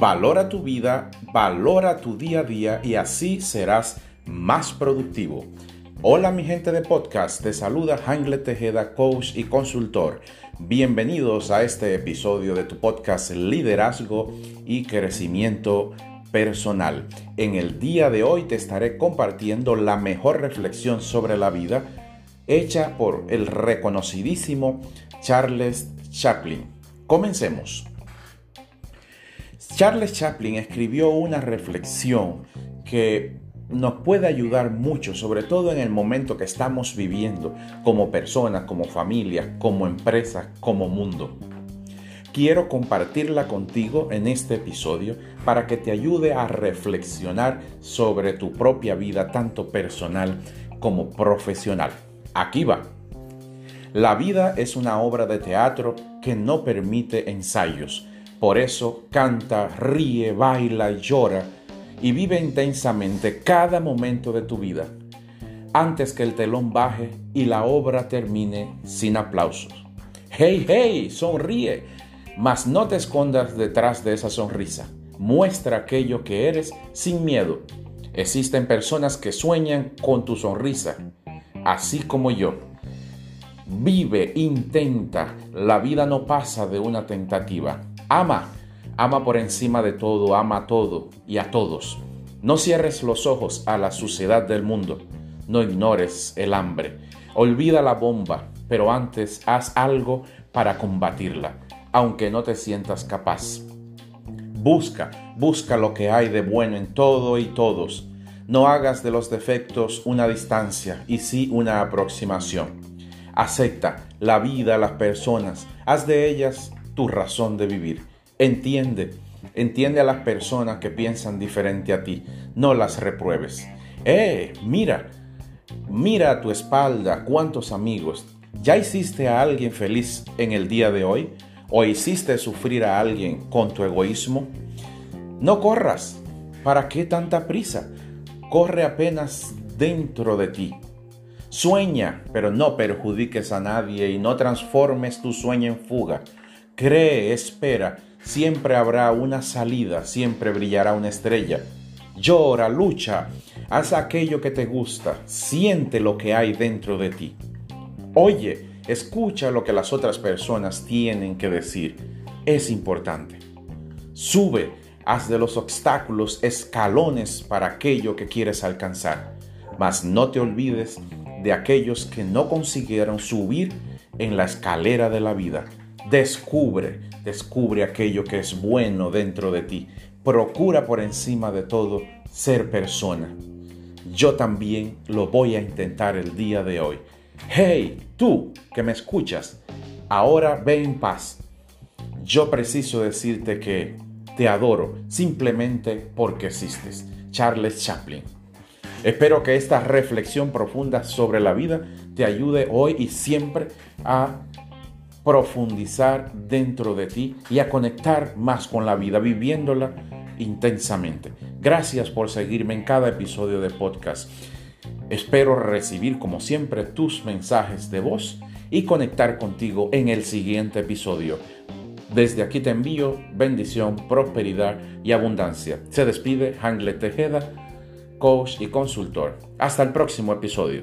Valora tu vida, valora tu día a día y así serás más productivo. Hola mi gente de podcast, te saluda Hangle Tejeda, coach y consultor. Bienvenidos a este episodio de tu podcast Liderazgo y Crecimiento Personal. En el día de hoy te estaré compartiendo la mejor reflexión sobre la vida hecha por el reconocidísimo Charles Chaplin. Comencemos. Charles Chaplin escribió una reflexión que nos puede ayudar mucho, sobre todo en el momento que estamos viviendo como personas, como familia, como empresa, como mundo. Quiero compartirla contigo en este episodio para que te ayude a reflexionar sobre tu propia vida, tanto personal como profesional. Aquí va. La vida es una obra de teatro que no permite ensayos por eso canta, ríe, baila llora y vive intensamente cada momento de tu vida antes que el telón baje y la obra termine sin aplausos. ¡Hey, hey! Sonríe, mas no te escondas detrás de esa sonrisa. Muestra aquello que eres sin miedo. Existen personas que sueñan con tu sonrisa, así como yo. Vive, intenta, la vida no pasa de una tentativa. Ama, ama por encima de todo, ama a todo y a todos. No cierres los ojos a la suciedad del mundo, no ignores el hambre. Olvida la bomba, pero antes haz algo para combatirla, aunque no te sientas capaz. Busca, busca lo que hay de bueno en todo y todos. No hagas de los defectos una distancia y sí una aproximación. Acepta la vida, las personas, haz de ellas tu razón de vivir. Entiende, entiende a las personas que piensan diferente a ti, no las repruebes. ¡Eh! Mira, mira a tu espalda cuántos amigos. ¿Ya hiciste a alguien feliz en el día de hoy? ¿O hiciste sufrir a alguien con tu egoísmo? No corras. ¿Para qué tanta prisa? Corre apenas dentro de ti. Sueña, pero no perjudiques a nadie y no transformes tu sueño en fuga. Cree, espera, siempre habrá una salida, siempre brillará una estrella. Llora, lucha, haz aquello que te gusta, siente lo que hay dentro de ti. Oye, escucha lo que las otras personas tienen que decir. Es importante. Sube, haz de los obstáculos escalones para aquello que quieres alcanzar. Mas no te olvides de aquellos que no consiguieron subir en la escalera de la vida. Descubre, descubre aquello que es bueno dentro de ti. Procura por encima de todo ser persona. Yo también lo voy a intentar el día de hoy. Hey, tú que me escuchas, ahora ve en paz. Yo preciso decirte que te adoro simplemente porque existes. Charles Chaplin. Espero que esta reflexión profunda sobre la vida te ayude hoy y siempre a profundizar dentro de ti y a conectar más con la vida, viviéndola intensamente. Gracias por seguirme en cada episodio de podcast. Espero recibir como siempre tus mensajes de voz y conectar contigo en el siguiente episodio. Desde aquí te envío bendición, prosperidad y abundancia. Se despide Hangle Tejeda, coach y consultor. Hasta el próximo episodio.